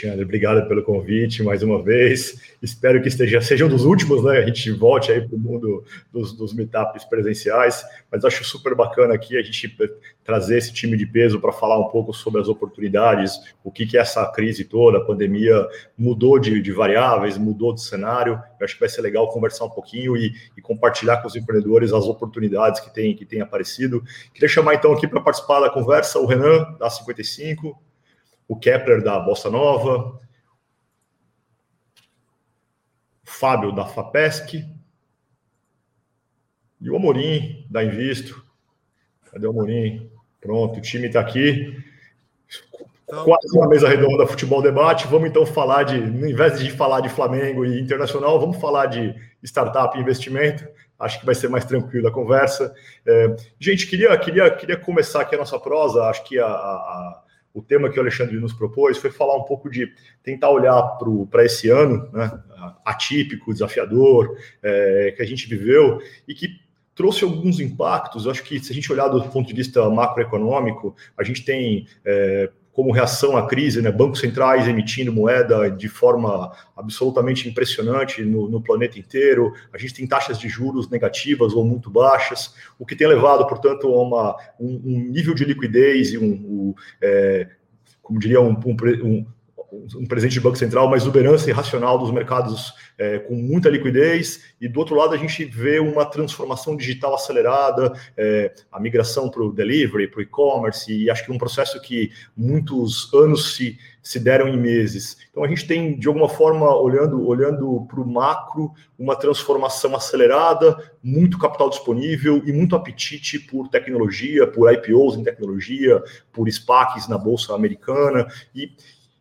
Alexandre. Obrigado pelo convite mais uma vez. Espero que esteja, seja um dos últimos, né? A gente volte aí para o mundo dos, dos meetups presenciais. Mas acho super bacana aqui a gente trazer esse time de peso para falar um pouco sobre as oportunidades, o que, que essa crise toda, a pandemia mudou de, de variáveis, mudou de cenário. Eu acho que vai ser legal conversar um pouquinho e, e compartilhar com os empreendedores as oportunidades que têm que tem aparecido. Queria chamar então aqui para participar da conversa o Renan, da 55 o Kepler da Bossa Nova, o Fábio da FAPESC e o Amorim da Invisto. Cadê o Amorim? Pronto, o time está aqui. Então, Quase uma mesa redonda futebol debate. Vamos então falar de, em invés de falar de Flamengo e Internacional, vamos falar de startup e investimento. Acho que vai ser mais tranquilo a conversa. É, gente, queria, queria, queria começar aqui a nossa prosa. Acho que a, a o tema que o Alexandre nos propôs foi falar um pouco de tentar olhar para esse ano, né, atípico, desafiador, é, que a gente viveu e que trouxe alguns impactos. Eu acho que se a gente olhar do ponto de vista macroeconômico, a gente tem é, como reação à crise, né, bancos centrais emitindo moeda de forma absolutamente impressionante no, no, planeta inteiro. A gente tem taxas de juros negativas ou muito baixas, o que tem levado, portanto, a uma, um, um nível de liquidez e um, um é, como diria, um, um, um presidente de Banco Central, uma exuberância irracional dos mercados é, com muita liquidez, e do outro lado a gente vê uma transformação digital acelerada, é, a migração para o delivery, para o e-commerce, e acho que um processo que muitos anos se, se deram em meses. Então a gente tem, de alguma forma, olhando, olhando para o macro, uma transformação acelerada, muito capital disponível e muito apetite por tecnologia, por IPOs em tecnologia, por SPACs na Bolsa Americana, e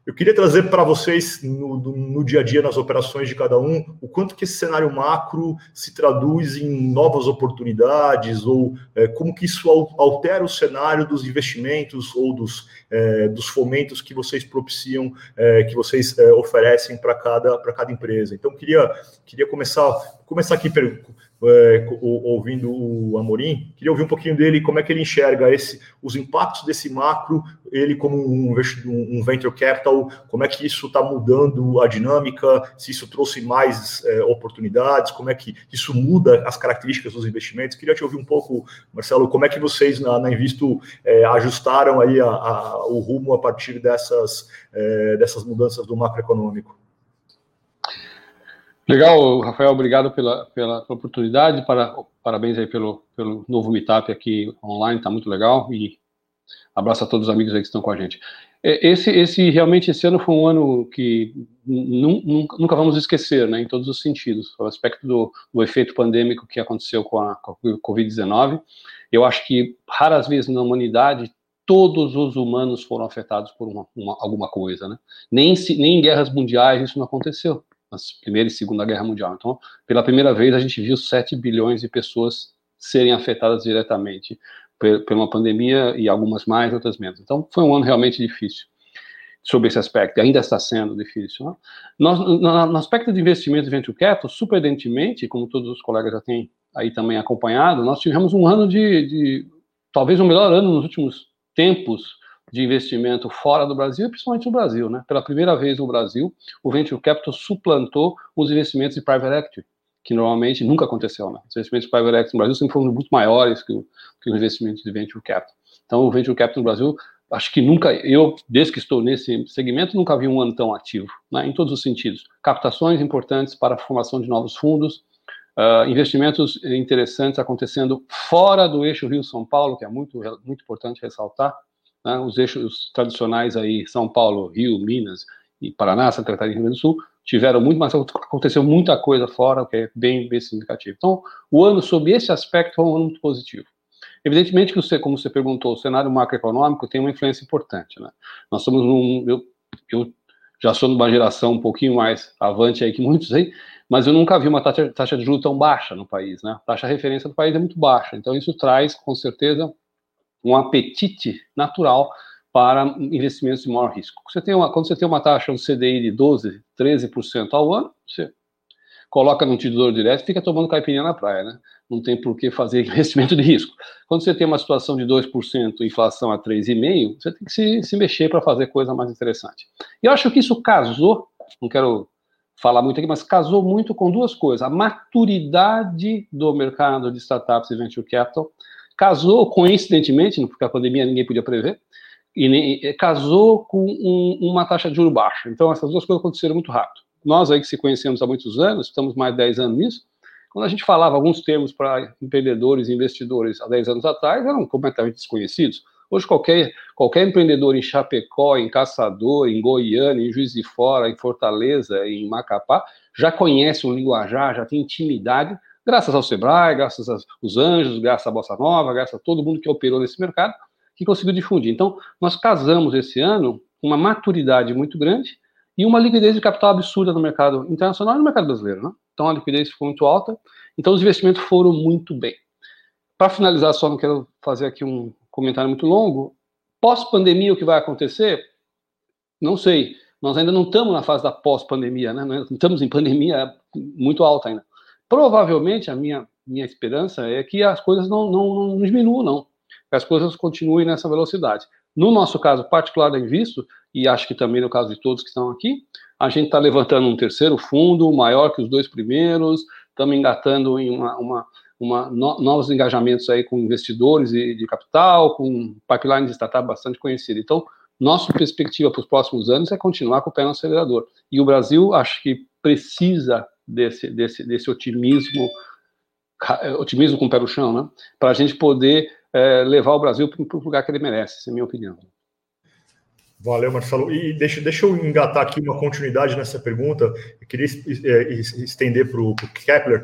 eu queria trazer para vocês, no, no, dia a dia, nas operações de cada um, o quanto que esse cenário macro se traduz em novas oportunidades, ou é, como que isso altera o cenário dos investimentos ou dos, é, dos fomentos que vocês propiciam, é, que vocês é, oferecem para cada, cada empresa. Então, queria, queria começar, começar aqui é, ouvindo o Amorim, queria ouvir um pouquinho dele, como é que ele enxerga esse, os impactos desse macro, ele como um, um venture capital, como é que isso está mudando a dinâmica, se isso trouxe mais é, oportunidades, como é que isso muda as características dos investimentos. Queria te ouvir um pouco, Marcelo, como é que vocês na, na Invisto é, ajustaram aí a, a, o rumo a partir dessas, é, dessas mudanças do macroeconômico. Legal, Rafael, obrigado pela, pela, oportunidade, para, parabéns aí pelo, pelo novo meetup aqui online, está muito legal, e abraço a todos os amigos aí que estão com a gente. É, esse, esse realmente, esse ano foi um ano que nunca vamos esquecer, né, em todos os sentidos, o aspecto do, do efeito pandêmico que aconteceu com a, a Covid-19, eu acho que raras vezes na humanidade todos os humanos foram afetados por uma, uma, alguma coisa, né? Nem, se, nem em guerras mundiais isso não aconteceu na Primeira e Segunda Guerra Mundial. Então, pela primeira vez, a gente viu 7 bilhões de pessoas serem afetadas diretamente por uma pandemia e algumas mais, outras menos. Então, foi um ano realmente difícil sobre esse aspecto, ainda está sendo difícil. Né? Nós, no, aspecto de investimento de venture capital, surpreendentemente, como todos os colegas já têm aí também acompanhado, nós tivemos um ano de, de talvez o melhor ano nos últimos tempos de investimento fora do Brasil, principalmente no Brasil. Né? Pela primeira vez no Brasil, o Venture Capital suplantou os investimentos de Private Equity, que normalmente nunca aconteceu. Né? Os investimentos de Private Equity no Brasil sempre foram muito maiores que, o, que os investimentos de Venture Capital. Então, o Venture Capital no Brasil, acho que nunca, eu, desde que estou nesse segmento, nunca vi um ano tão ativo, né? em todos os sentidos. Captações importantes para a formação de novos fundos, Uh, investimentos interessantes acontecendo fora do eixo Rio-São Paulo, que é muito, muito importante ressaltar, né, os eixos tradicionais aí, São Paulo, Rio, Minas e Paraná, Santa Catarina e Rio Grande do Sul, tiveram muito, mas aconteceu muita coisa fora, o que é bem, bem significativo. Então, o ano, sob esse aspecto, foi um ano muito positivo. Evidentemente que, você, como você perguntou, o cenário macroeconômico tem uma influência importante. Né? Nós somos num. Eu, eu já sou numa geração um pouquinho mais avante aí que muitos aí, mas eu nunca vi uma taxa, taxa de juros tão baixa no país. Né? A taxa de referência do país é muito baixa. Então, isso traz, com certeza, um apetite natural para investimentos de maior risco. Você tem uma, quando você tem uma taxa, um CDI de 12, 13% ao ano, você, coloca no tesouro direto e fica tomando caipirinha na praia, né? Não tem por que fazer investimento de risco. Quando você tem uma situação de 2%, inflação a 3,5%, você tem que se, se mexer para fazer coisa mais interessante. E eu acho que isso casou, não quero falar muito aqui, mas casou muito com duas coisas. A maturidade do mercado de startups e venture capital casou, coincidentemente, porque a pandemia ninguém podia prever, e nem, casou com um, uma taxa de juros baixa. Então, essas duas coisas aconteceram muito rápido. Nós aí que se conhecemos há muitos anos, estamos mais de 10 anos nisso, quando a gente falava alguns termos para empreendedores e investidores há 10 anos atrás, eram completamente desconhecidos. Hoje, qualquer, qualquer empreendedor em Chapecó, em Caçador, em Goiânia, em Juiz de Fora, em Fortaleza, em Macapá, já conhece o linguajar, já tem intimidade, graças ao Sebrae, graças aos anjos, graças à Bossa Nova, graças a todo mundo que operou nesse mercado, que conseguiu difundir. Então, nós casamos esse ano uma maturidade muito grande e uma liquidez de capital absurda no mercado internacional e no mercado brasileiro. Né? Então, a liquidez ficou muito alta, então os investimentos foram muito bem. Para finalizar, só não quero fazer aqui um comentário muito longo. Pós-pandemia, o que vai acontecer? Não sei. Nós ainda não estamos na fase da pós-pandemia, né? Estamos em pandemia muito alta ainda. Provavelmente, a minha, minha esperança é que as coisas não, não, não diminuam, não. Que as coisas continuem nessa velocidade. No nosso caso particular da Invisto, e acho que também no caso de todos que estão aqui, a gente está levantando um terceiro fundo, maior que os dois primeiros, estamos engatando em uma, uma, uma no, novos engajamentos aí com investidores de, de capital, com pipeline de startup bastante conhecido. Então, nossa perspectiva para os próximos anos é continuar com o pé no acelerador. E o Brasil, acho que precisa desse, desse, desse otimismo, otimismo com o pé no chão, né? Para a gente poder é, levar o Brasil para o lugar que ele merece, essa é a minha opinião. Valeu, Marcelo. E deixa, deixa eu engatar aqui uma continuidade nessa pergunta. Eu queria é, estender para o Kepler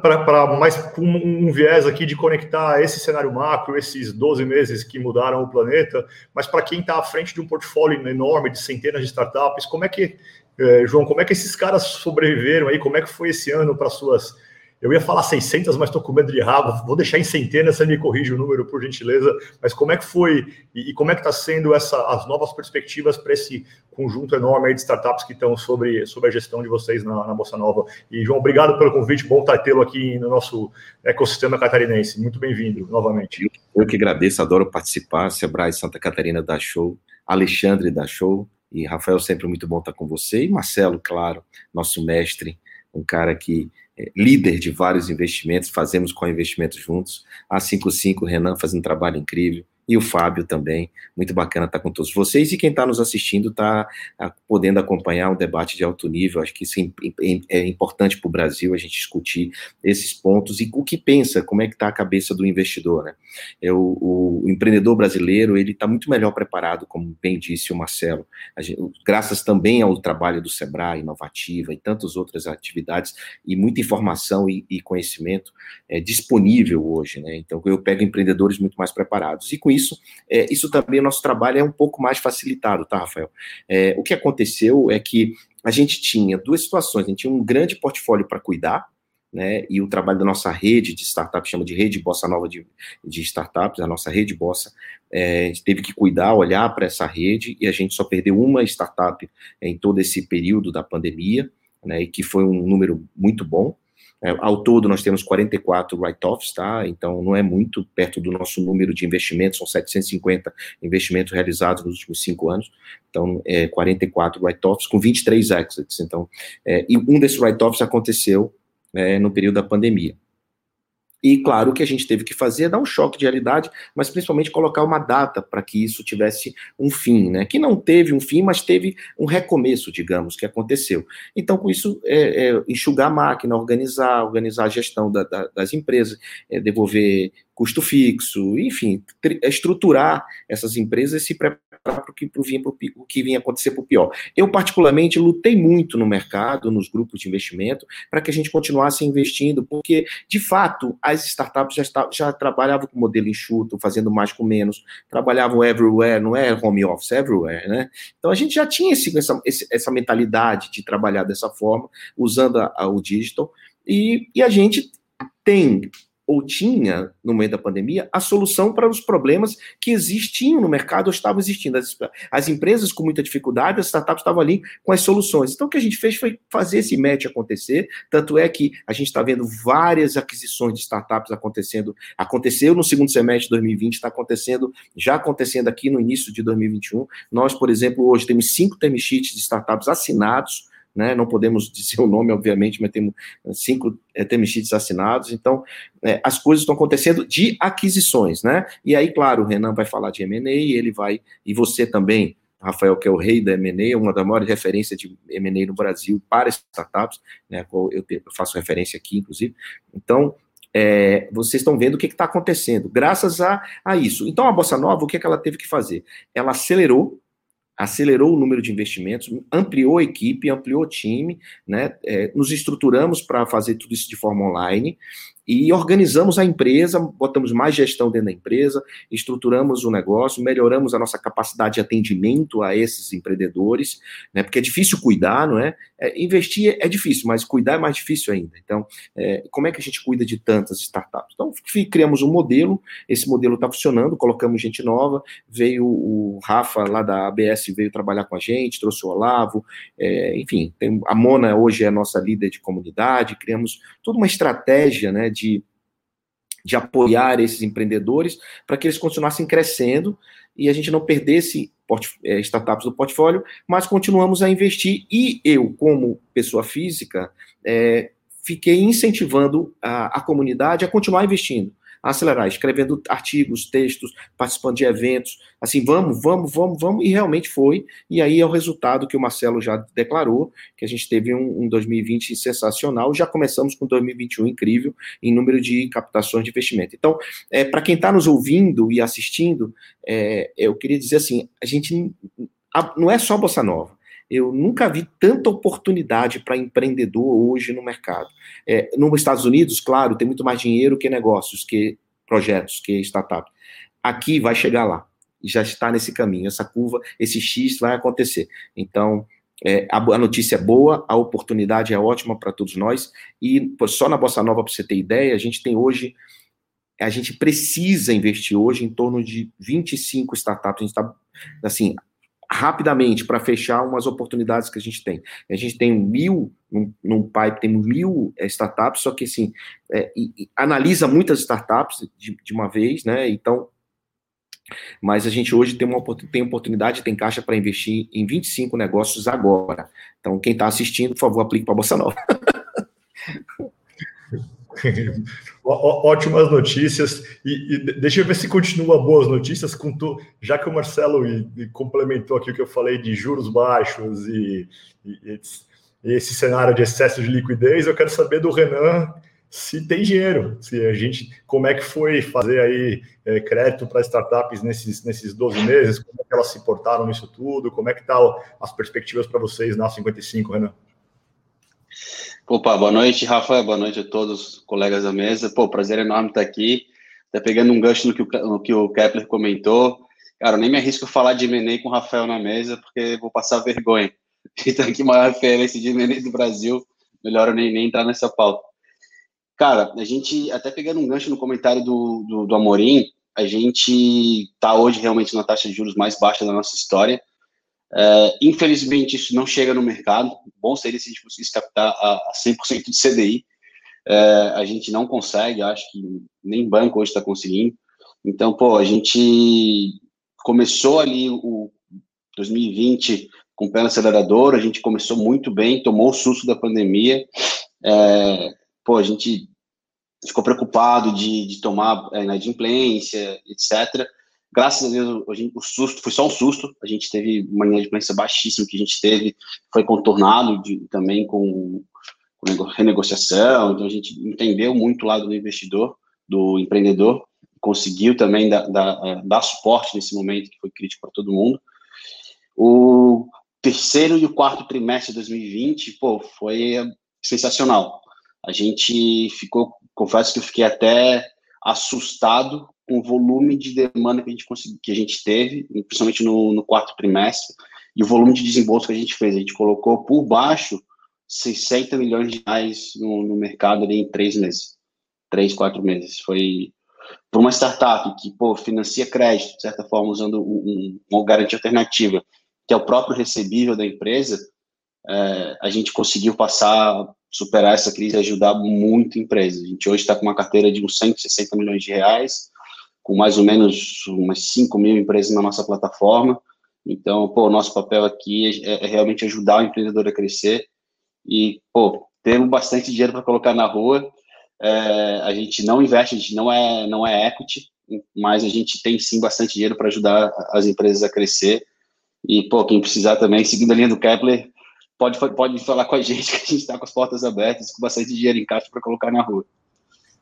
para mais com um viés aqui de conectar esse cenário macro, esses 12 meses que mudaram o planeta, mas para quem está à frente de um portfólio enorme de centenas de startups, como é que, eh, João, como é que esses caras sobreviveram aí? Como é que foi esse ano para suas eu ia falar 600, mas estou com medo de errar. Vou deixar em centenas, você me corrige o número, por gentileza. Mas como é que foi e, e como é que está sendo essa, as novas perspectivas para esse conjunto enorme de startups que estão sobre, sobre a gestão de vocês na, na Bossa Nova? E, João, obrigado pelo convite. Bom estar tê-lo aqui no nosso ecossistema catarinense. Muito bem-vindo, novamente. Eu que agradeço, adoro participar. Sebrae Santa Catarina da Show, Alexandre da Show. E Rafael, sempre muito bom estar com você. E Marcelo, claro, nosso mestre, um cara que é, líder de vários investimentos, fazemos com investimentos juntos. A 55, Renan fazendo um trabalho incrível e o Fábio também. Muito bacana estar com todos vocês. E quem está nos assistindo está ah, podendo acompanhar um debate de alto nível. Acho que isso é, é importante para o Brasil a gente discutir esses pontos e o que pensa, como é que está a cabeça do investidor. Né? É, o, o empreendedor brasileiro ele está muito melhor preparado, como bem disse o Marcelo, gente, graças também ao trabalho do Sebrae, Inovativa e tantas outras atividades e muita informação e, e conhecimento é, disponível hoje. Né? Então eu pego empreendedores muito mais preparados. E com isso, é, isso também, nosso trabalho é um pouco mais facilitado, tá, Rafael? É, o que aconteceu é que a gente tinha duas situações, a gente tinha um grande portfólio para cuidar, né, e o trabalho da nossa rede de startups, chama de rede Bossa Nova de, de startups, a nossa rede Bossa, é, a gente teve que cuidar, olhar para essa rede, e a gente só perdeu uma startup em todo esse período da pandemia, né, e que foi um número muito bom, ao todo, nós temos 44 write-offs, tá? Então, não é muito perto do nosso número de investimentos, são 750 investimentos realizados nos últimos cinco anos. Então, é, 44 write-offs com 23 exits. Então, é, e um desses write-offs aconteceu é, no período da pandemia. E claro que a gente teve que fazer é dar um choque de realidade, mas principalmente colocar uma data para que isso tivesse um fim, né? Que não teve um fim, mas teve um recomeço, digamos, que aconteceu. Então, com isso, é, é, enxugar a máquina, organizar, organizar a gestão da, da, das empresas, é, devolver custo fixo, enfim, estruturar essas empresas e se preparar para o que, vinha, o que acontecer para o pior. Eu, particularmente, lutei muito no mercado, nos grupos de investimento, para que a gente continuasse investindo, porque, de fato, as startups já, está, já trabalhavam com modelo enxuto, fazendo mais com menos, trabalhavam everywhere, não é home office, everywhere, né? Então, a gente já tinha esse, essa, essa mentalidade de trabalhar dessa forma, usando a, a, o digital, e, e a gente tem ou tinha, no meio da pandemia, a solução para os problemas que existiam no mercado ou estavam existindo. As, as empresas com muita dificuldade, as startups estavam ali com as soluções. Então, o que a gente fez foi fazer esse match acontecer, tanto é que a gente está vendo várias aquisições de startups acontecendo, aconteceu no segundo semestre de 2020, está acontecendo, já acontecendo aqui no início de 2021. Nós, por exemplo, hoje temos cinco term sheets de startups assinados, né? Não podemos dizer o nome, obviamente, mas temos cinco é, assinados. Então, é, as coisas estão acontecendo de aquisições, né? E aí, claro, o Renan vai falar de M&A, ele vai, e você também, Rafael, que é o rei da M&A, uma das maiores referências de M&A no Brasil para startups, né? Eu, eu faço referência aqui, inclusive. Então, é, vocês estão vendo o que está acontecendo, graças a, a isso. Então, a Bossa Nova, o que, é que ela teve que fazer? Ela acelerou acelerou o número de investimentos, ampliou a equipe, ampliou o time, né? É, nos estruturamos para fazer tudo isso de forma online e organizamos a empresa, botamos mais gestão dentro da empresa, estruturamos o negócio, melhoramos a nossa capacidade de atendimento a esses empreendedores, né? Porque é difícil cuidar, não é? é investir é difícil, mas cuidar é mais difícil ainda. Então, é, como é que a gente cuida de tantas startups? Então, criamos um modelo, esse modelo está funcionando, colocamos gente nova, veio o Rafa lá da ABS, veio trabalhar com a gente, trouxe o Olavo, é, enfim, tem, a Mona hoje é a nossa líder de comunidade, criamos toda uma estratégia, né? De, de apoiar esses empreendedores para que eles continuassem crescendo e a gente não perdesse é, startups do portfólio, mas continuamos a investir. E eu, como pessoa física, é, fiquei incentivando a, a comunidade a continuar investindo acelerar, escrevendo artigos, textos, participando de eventos, assim, vamos, vamos, vamos, vamos, e realmente foi, e aí é o resultado que o Marcelo já declarou, que a gente teve um, um 2020 sensacional, já começamos com 2021 incrível em número de captações de investimento. Então, é, para quem está nos ouvindo e assistindo, é, eu queria dizer assim, a gente, a, não é só Bossa Nova, eu nunca vi tanta oportunidade para empreendedor hoje no mercado. É, nos Estados Unidos, claro, tem muito mais dinheiro que negócios, que projetos, que startup. Aqui vai chegar lá. Já está nesse caminho. Essa curva, esse X vai acontecer. Então, é, a, a, notícia é boa, a oportunidade é ótima para todos nós. E pô, só na Bossa Nova, para você ter ideia, a gente tem hoje, a gente precisa investir hoje em torno de 25 startups. A gente está, assim, rapidamente para fechar umas oportunidades que a gente tem. A gente tem mil, num, pipe, tem mil é, startups, só que assim, é, e, e analisa muitas startups de, de, uma vez, né? Então, mas a gente hoje tem uma tem oportunidade, tem caixa para investir em 25 negócios agora. Então, quem está assistindo, por favor, aplique para a Bolsa Nova. Ótimas notícias. E, e, deixa eu ver se continua boas notícias, com tu, já que o Marcelo e, e complementou aqui o que eu falei de juros baixos e, e, esse cenário de excesso de liquidez, eu quero saber do Renan se tem dinheiro, se a gente, como é que foi fazer aí é, crédito para startups nesses, nesses 12 meses, como é que elas se portaram nisso tudo, como é que estão tá as perspectivas para vocês na 55, Renan? Opa, boa noite, Rafa, boa noite a todos os colegas da mesa. Pô, prazer enorme estar aqui. Tá pegando um gancho no que o, no que o Kepler comentou. Cara, nem me arrisco a falar de M&A com o Rafael na mesa, porque vou passar vergonha. Então, aqui, maior referência de M&A do Brasil, melhor eu nem, nem entrar nessa pauta. Cara, a gente, até pegando um gancho no comentário do, do, do Amorim, a gente tá hoje realmente na taxa de juros mais baixa da nossa história. É, infelizmente, isso não chega no mercado. Bom seria se a gente conseguisse captar a, a 100% de CDI. É, a gente não consegue, acho que nem banco hoje está conseguindo. Então, pô, a gente começou ali o 2020 com o pé no acelerador, a gente começou muito bem, tomou o susto da pandemia. É, pô, a gente ficou preocupado de, de tomar é, inadimplência, etc. Graças a Deus, o susto foi só um susto. A gente teve uma inadimplência baixíssima que a gente teve, foi contornado de, também com, com renegociação. Então, a gente entendeu muito o lado do investidor, do empreendedor, conseguiu também dar, dar, é, dar suporte nesse momento que foi crítico para todo mundo. O terceiro e o quarto trimestre de 2020, pô, foi sensacional. A gente ficou, confesso que eu fiquei até assustado com o volume de demanda que a gente, consegui, que a gente teve, principalmente no, no quarto trimestre, e o volume de desembolso que a gente fez. A gente colocou por baixo 60 milhões de reais no, no mercado ali em três meses. três, quatro meses. Foi para uma startup que, pô, financia crédito, de certa forma, usando um, uma garantia alternativa, que é o próprio recebível da empresa, é, a gente conseguiu passar, superar essa crise e ajudar muito a empresa. A gente hoje está com uma carteira de uns 160 milhões de reais, com mais ou menos umas 5 mil empresas na nossa plataforma. Então, pô, o nosso papel aqui é, é realmente ajudar o empreendedor a crescer e, pô, temos bastante dinheiro para colocar na rua. É, a gente não investe, a gente não é, não é equity, mas a gente tem sim bastante dinheiro para ajudar as empresas a crescer. E, pô, quem precisar também, seguindo a linha do Kepler, pode, pode falar com a gente, que a gente está com as portas abertas, com bastante dinheiro em caixa para colocar na rua.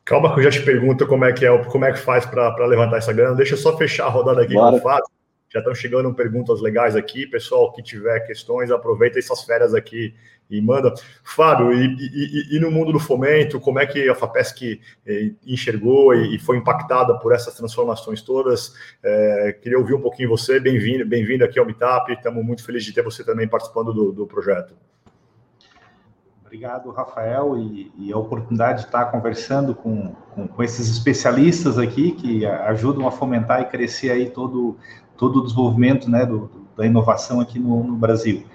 Calma que eu já te pergunto como é que é, como é que faz para levantar essa grana. Deixa eu só fechar a rodada aqui Bora. com o Fábio. Já estão chegando perguntas legais aqui. Pessoal que tiver questões, aproveita essas férias aqui e manda. Fábio, e, e, e, no mundo do fomento, como é que a FAPESC eh, enxergou e, foi impactada por essas transformações todas? É, queria ouvir um pouquinho você. Bem-vindo bem aqui ao Meetup. Estamos muito felizes de ter você também participando do, do projeto. Obrigado, Rafael, e, e, a oportunidade de estar conversando com, com, com, esses especialistas aqui que ajudam a fomentar e crescer aí todo, todo o desenvolvimento né, do, da inovação aqui no, no Brasil.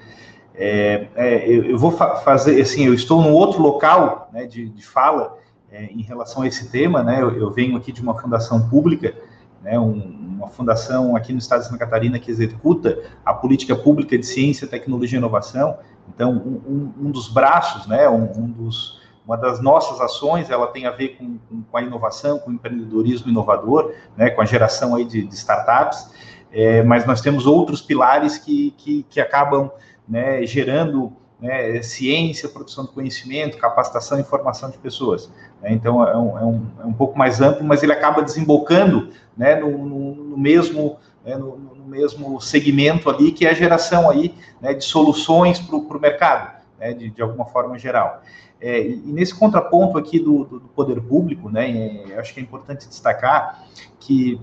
É, é, eu, eu, vou fa fazer, assim, eu estou num outro local né, de, de fala é, em relação a esse tema, né, eu, eu, venho aqui de uma fundação pública, né, um, uma fundação aqui no estado de Santa Catarina que executa a política pública de ciência, tecnologia e inovação, então, um, um dos braços, né, um, um, dos, uma das nossas ações, ela tem a ver com, com, com, a inovação, com o empreendedorismo inovador, né, com a geração aí de, de startups, é, mas nós temos outros pilares que, que, que acabam né, gerando né, ciência, produção de conhecimento, capacitação e formação de pessoas. Né? Então, é um, é, um, é um pouco mais amplo, mas ele acaba desembocando né, no, no, no mesmo né, no, mesmo segmento ali, que é a geração aí né, de soluções para o mercado, né, de, de alguma forma geral. É, e, nesse contraponto aqui do, do, do poder público, né, é, acho que é importante destacar que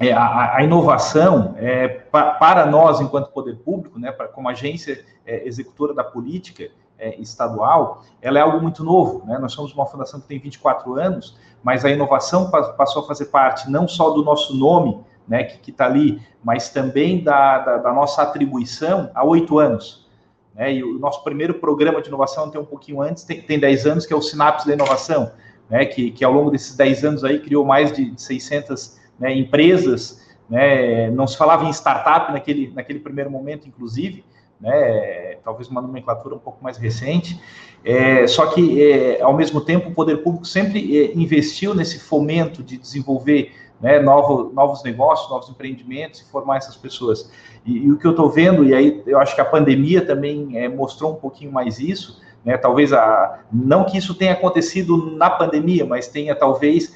é, a, a, inovação, é, pa, para nós, enquanto poder público, né, pra, como agência é, executora da política é, estadual, ela é algo muito novo. Né? Nós somos uma fundação que tem 24 anos, mas a inovação passou a fazer parte não só do nosso nome, né, que está ali, mas também da, da, da, nossa atribuição há oito anos. Né, e o nosso primeiro programa de inovação tem um pouquinho antes, tem, tem 10 anos, que é o Sinapse da Inovação, né, que, que ao longo desses 10 anos aí criou mais de 600 né, empresas, né, não se falava em startup naquele, naquele primeiro momento, inclusive, né, talvez uma nomenclatura um pouco mais recente, é, só que, é, ao mesmo tempo, o poder público sempre é, investiu nesse fomento de desenvolver né, novo, novos negócios, novos empreendimentos e formar essas pessoas. E, e o que eu estou vendo, e aí eu acho que a pandemia também é, mostrou um pouquinho mais isso, né, talvez a, não que isso tenha acontecido na pandemia, mas tenha talvez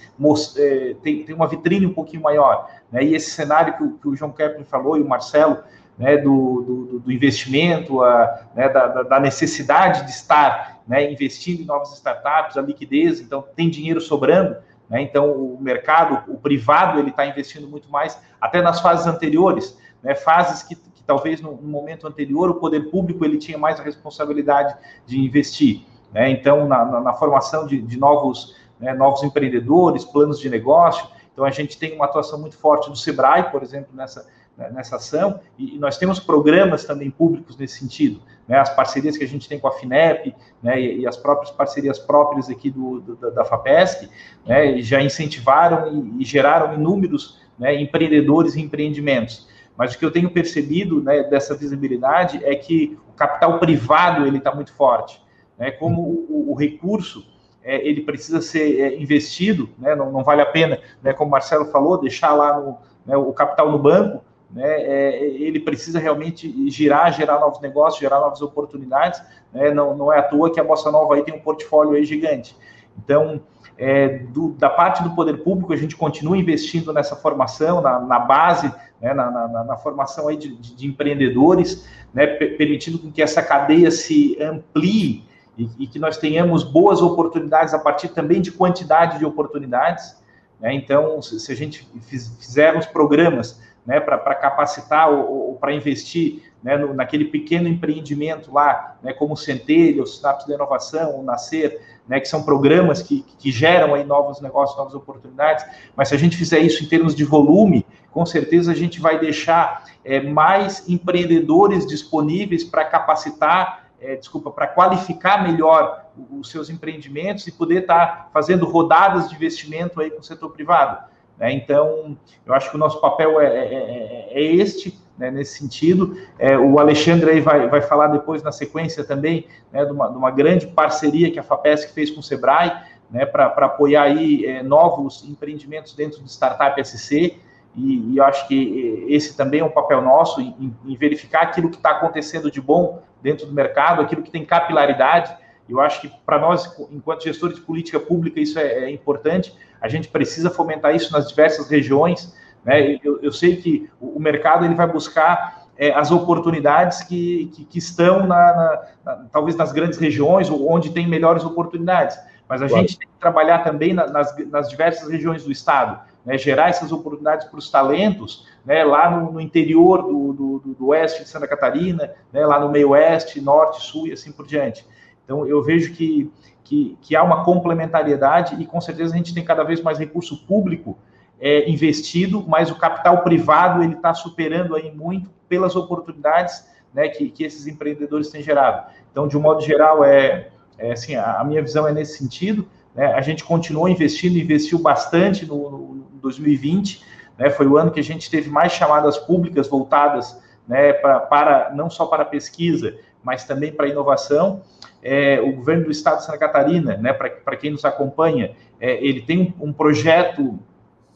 é, tem, tem uma vitrine um pouquinho maior. Né, e esse cenário que o, que o João Kepler falou e o Marcelo, né, do, do, do, investimento, a, né, da, da, necessidade de estar né, investindo em novas startups, a liquidez, então tem dinheiro sobrando, né? Então, o mercado, o privado, ele está investindo muito mais, até nas fases anteriores, né? fases que, que talvez no, no, momento anterior o poder público ele tinha mais a responsabilidade de investir. Né? Então, na, na, na, formação de, de novos, né, novos empreendedores, planos de negócio. Então, a gente tem uma atuação muito forte do Sebrae, por exemplo, nessa, né, nessa ação, e, e, nós temos programas também públicos nesse sentido, né, as parcerias que a gente tem com a FINEP, né, e, e as próprias parcerias próprias aqui do, do da FAPESC, né, já incentivaram e, e geraram inúmeros né, empreendedores e empreendimentos. Mas o que eu tenho percebido né, dessa visibilidade é que o capital privado ele está muito forte, né, como o, o recurso é, ele precisa ser é, investido, né, não, não, vale a pena, né, como o Marcelo falou, deixar lá no, né, o capital no banco, né, é, ele precisa realmente girar, gerar novos negócios, gerar novas oportunidades, né, não, não é à toa que a Bossa Nova aí tem um portfólio aí gigante. Então, é, do, da parte do poder público, a gente continua investindo nessa formação, na, na base, né, na, na, na, formação aí de, de, de empreendedores, né, permitindo que essa cadeia se amplie e, e, que nós tenhamos boas oportunidades a partir também de quantidade de oportunidades. Né, então, se, se a gente fiz, fizermos programas né, para capacitar ou, ou para investir né, no, naquele pequeno empreendimento lá, né, como o Centelha, o Sinapse da Inovação, o Nascer, né, que são programas que, que geram aí novos negócios, novas oportunidades, mas se a gente fizer isso em termos de volume, com certeza a gente vai deixar é, mais empreendedores disponíveis para capacitar, é, desculpa, para qualificar melhor os seus empreendimentos e poder estar tá fazendo rodadas de investimento aí com o setor privado. Né? Então, eu acho que o nosso papel é, é, é, é este, né, nesse sentido. É, o Alexandre aí vai, vai falar depois na sequência também né, de, uma, de uma grande parceria que a FAPESC fez com o Sebrae, né, para apoiar aí é, novos empreendimentos dentro do Startup SC, e, e, eu acho que esse também é um papel nosso, em, em verificar aquilo que está acontecendo de bom dentro do mercado, aquilo que tem capilaridade, eu acho que para nós, enquanto gestores de política pública, isso é, é, importante. A gente precisa fomentar isso nas diversas regiões. Né? Eu, eu sei que o mercado ele vai buscar é, as oportunidades que, que, que estão na, na, na, talvez nas grandes regiões ou onde tem melhores oportunidades. Mas a claro. gente tem que trabalhar também nas, nas diversas regiões do estado, né? gerar essas oportunidades para os talentos, né? lá no, no interior do, do, do, oeste de Santa Catarina, né? lá no meio oeste, norte, sul e assim por diante. Então, eu vejo que, que, que há uma complementariedade e com certeza a gente tem cada vez mais recurso público é, investido, mas o capital privado ele está superando aí muito pelas oportunidades né, que, que esses empreendedores têm gerado. Então, de um modo geral, é, é assim, a, a, minha visão é nesse sentido. Né, a gente continuou investindo, investiu bastante no, no 2020. Né, foi o ano que a gente teve mais chamadas públicas voltadas né, pra, para não só para pesquisa, mas também para inovação. É, o governo do estado de Santa Catarina, né, para quem nos acompanha, é, ele tem um, um projeto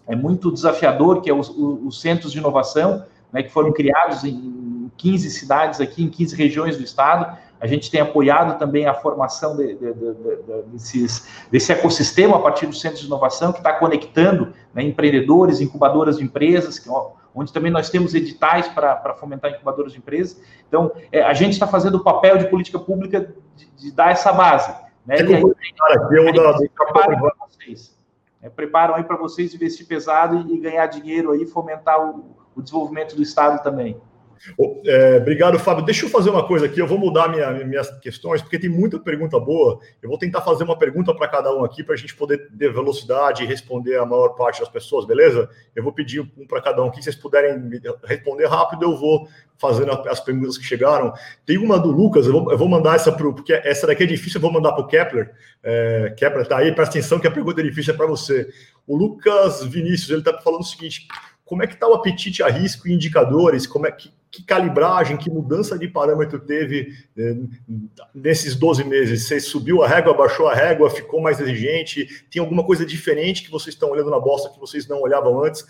é muito desafiador, que é os, os centros de inovação, né, que foram criados em 15 cidades aqui, em 15 regiões do estado. A gente tem apoiado também a formação de, de, de, desses, desse ecossistema a partir dos centros de inovação, que está conectando né, empreendedores, incubadoras de empresas, que, ó, onde também nós temos editais para fomentar incubadoras de empresas. Então, é, a gente está fazendo o papel de política pública de, de dar essa base. Né? É e aí, eu da, vocês é, preparam aí para vocês investir pesado e, e, ganhar dinheiro aí, fomentar o, o desenvolvimento do Estado também. É, obrigado, Fábio. Deixa eu fazer uma coisa aqui. Eu vou mudar minha, minhas questões, porque tem muita pergunta boa. Eu vou tentar fazer uma pergunta para cada um aqui, para a gente poder ter velocidade e responder a maior parte das pessoas, beleza? Eu vou pedir um para cada um aqui. Se vocês puderem responder rápido, eu vou fazendo as perguntas que chegaram. Tem uma do Lucas, eu vou, eu vou mandar essa para porque essa daqui é difícil, eu vou mandar para o Kepler. É, Kepler, tá aí, presta atenção que a pergunta é difícil é para você. O Lucas Vinícius, ele está falando o seguinte: como é que está o apetite a risco e indicadores? Como é que que calibragem, que mudança de parâmetro teve eh, nesses 12 meses? Você subiu a régua, baixou a régua, ficou mais exigente? Tem alguma coisa diferente que vocês estão olhando na bolsa que vocês não olhavam antes?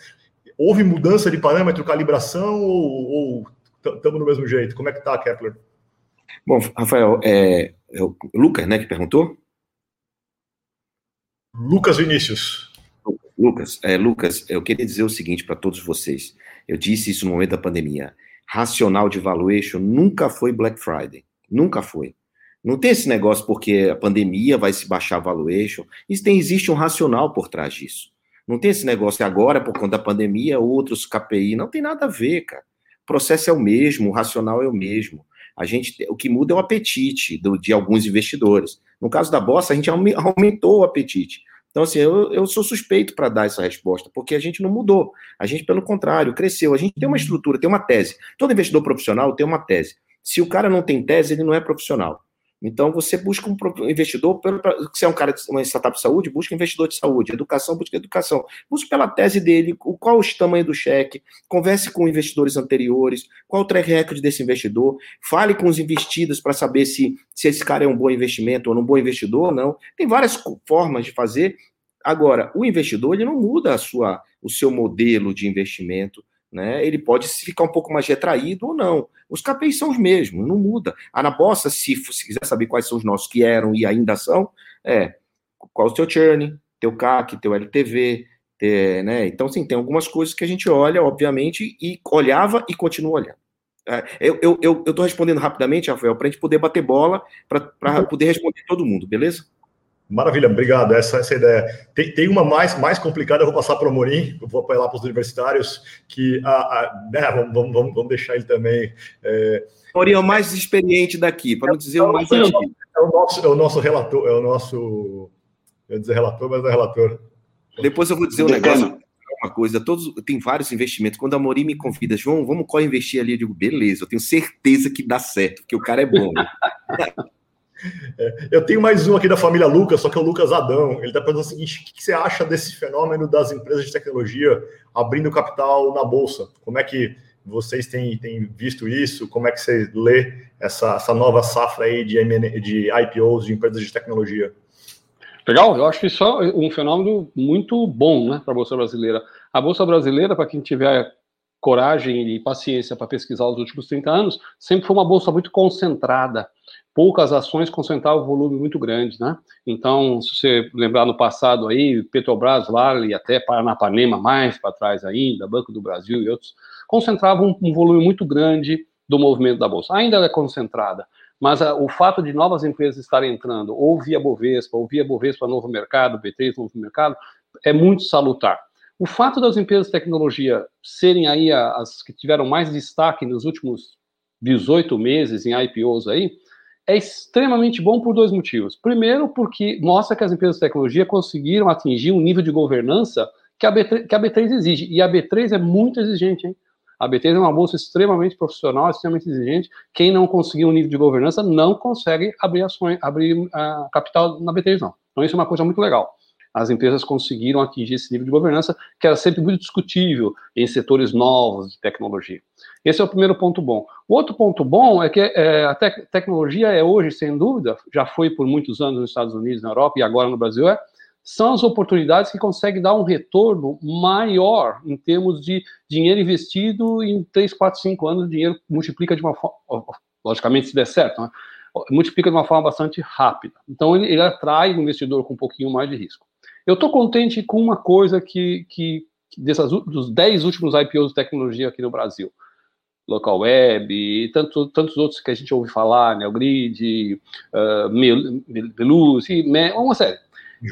Houve mudança de parâmetro, calibração ou estamos no mesmo jeito? Como é que está, Kepler? Bom, Rafael, é, é o Lucas, né, que perguntou? Lucas Vinícius. Lucas, é, Lucas, eu queria dizer o seguinte para todos vocês. Eu disse isso no momento da pandemia racional de valuation nunca foi Black Friday. Nunca foi. Não tem esse negócio porque a pandemia vai se baixar valuation. Isso tem, existe um racional por trás disso. Não tem esse negócio agora, por conta da pandemia, outros KPI. Não tem nada a ver, cara. O processo é o mesmo, o racional é o mesmo. A gente, o que muda é o apetite do, de alguns investidores. No caso da Bossa, a gente aumentou o apetite. Então, assim, eu, eu sou suspeito para dar essa resposta, porque a gente não mudou. A gente, pelo contrário, cresceu. A gente tem uma estrutura, tem uma tese. Todo investidor profissional tem uma tese. Se o cara não tem tese, ele não é profissional. Então, você busca um investidor, se é um cara de uma startup de saúde, busca investidor de saúde, educação, busca educação. Busca pela tese dele, qual o tamanho do cheque, converse com investidores anteriores, qual o track record desse investidor, fale com os investidos para saber se, se esse cara é um bom investimento ou um bom investidor ou não. Tem várias formas de fazer. Agora, o investidor ele não muda a sua, o seu modelo de investimento né, ele pode ficar um pouco mais retraído ou não. Os KPIs são os mesmos, não muda. A na Bossa, se, se quiser saber quais são os nossos que eram e ainda são, é qual o teu churn, teu CAC, teu LTV, ter, né? Então, sim, tem algumas coisas que a gente olha, obviamente, e olhava e continua olhando. É, eu, eu, eu, eu respondendo rapidamente, Rafael, para a gente poder bater bola, para poder responder todo mundo, beleza? Maravilha, obrigado. Essa, essa é ideia. Tem, tem uma mais, mais complicada, eu vou passar para o Morim, eu vou apelar para os universitários, que a, a né, vamos, vamos, vamos, deixar ele também. É... Morim é o mais experiente daqui, para não dizer o mais antigo. É o nosso, é o nosso relator, é o nosso. Eu ia dizer relator, mas não é relator. Depois eu vou dizer um negócio uma coisa, todos tem vários investimentos. Quando a Mori me convida, João, vamos co-investir ali, eu digo, beleza, eu tenho certeza que dá certo, porque o cara é bom. É, eu tenho mais um aqui da família Lucas, só que é o Lucas Adão. Ele está perguntando o seguinte: o que, você acha desse fenômeno das empresas de tecnologia abrindo capital na Bolsa? Como é que vocês têm, têm visto isso? Como é que você lê essa, essa nova safra aí de, de IPOs de empresas de tecnologia? Legal, eu acho que isso é um fenômeno muito bom né, para a Bolsa Brasileira. A Bolsa Brasileira, para quem tiver coragem e paciência para pesquisar os últimos 30 anos, sempre foi uma bolsa muito concentrada. Poucas ações concentravam um volume muito grande, né? Então, se você lembrar no passado aí, Petrobras, Vale, até Paranapanema, mais para trás ainda, Banco do Brasil e outros, concentravam um, um volume muito grande do movimento da bolsa. Ainda é concentrada, mas a, o fato de novas empresas estarem entrando, ou via Bovespa, ou via Bovespa Novo Mercado, B3 Novo Mercado, é muito salutar. O fato das empresas de tecnologia serem aí as que tiveram mais destaque nos últimos 18 meses em IPOs aí, é extremamente bom por dois motivos. Primeiro, porque mostra que as empresas de tecnologia conseguiram atingir um nível de governança que a B3, que a B3 exige. E a B3 é muito exigente, hein? A B3 é uma bolsa extremamente profissional, extremamente exigente. Quem não conseguir um nível de governança não consegue abrir ações, abrir uh, capital na B3, não. Então, isso é uma coisa muito legal. As empresas conseguiram atingir esse nível de governança, que era sempre muito discutível em setores novos de tecnologia. Esse é o primeiro ponto bom. O outro ponto bom é que é, a te tecnologia é hoje, sem dúvida, já foi por muitos anos nos Estados Unidos, na Europa e agora no Brasil, é são as oportunidades que conseguem dar um retorno maior em termos de dinheiro investido em 3, 4, 5 anos, o dinheiro multiplica de uma forma, logicamente se der certo, né? multiplica de uma forma bastante rápida. Então ele, ele, atrai o investidor com um pouquinho mais de risco. Eu estou contente com uma coisa que, que dessas, dos 10 últimos IPOs de tecnologia aqui no Brasil. Local Web e tanto, tantos outros que a gente ouve falar, Neogrid, uh, uma série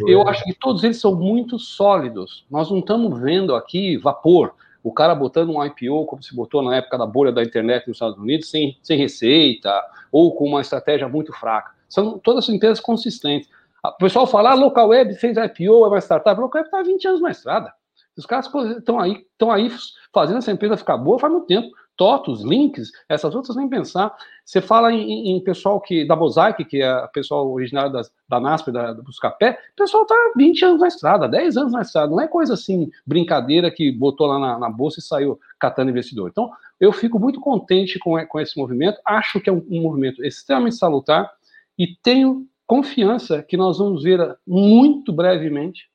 eu acho que todos eles são muito sólidos. Nós não estamos vendo aqui vapor. O cara botando um IPO, como se botou na época da bolha da internet nos Estados Unidos, sem, sem receita, ou com uma estratégia muito fraca. São todas empresas consistentes. O pessoal fala, ah, Local Web fez IPO, é uma startup. A Local Web está 20 anos na estrada. Os caras estão aí, estão aí fazendo essa empresa ficar boa faz muito tempo. TOTOS, links, essas outras nem pensar. Você fala em, em pessoal que da Mosaic, que é pessoal originário das, da NASP, da, do Buscapé, o pessoal está 20 anos na estrada, 10 anos na estrada. Não é coisa assim, brincadeira que botou lá na, na bolsa e saiu catando investidor. Então, eu fico muito contente com, com esse movimento, acho que é um, um movimento extremamente salutar e tenho confiança que nós vamos ver muito brevemente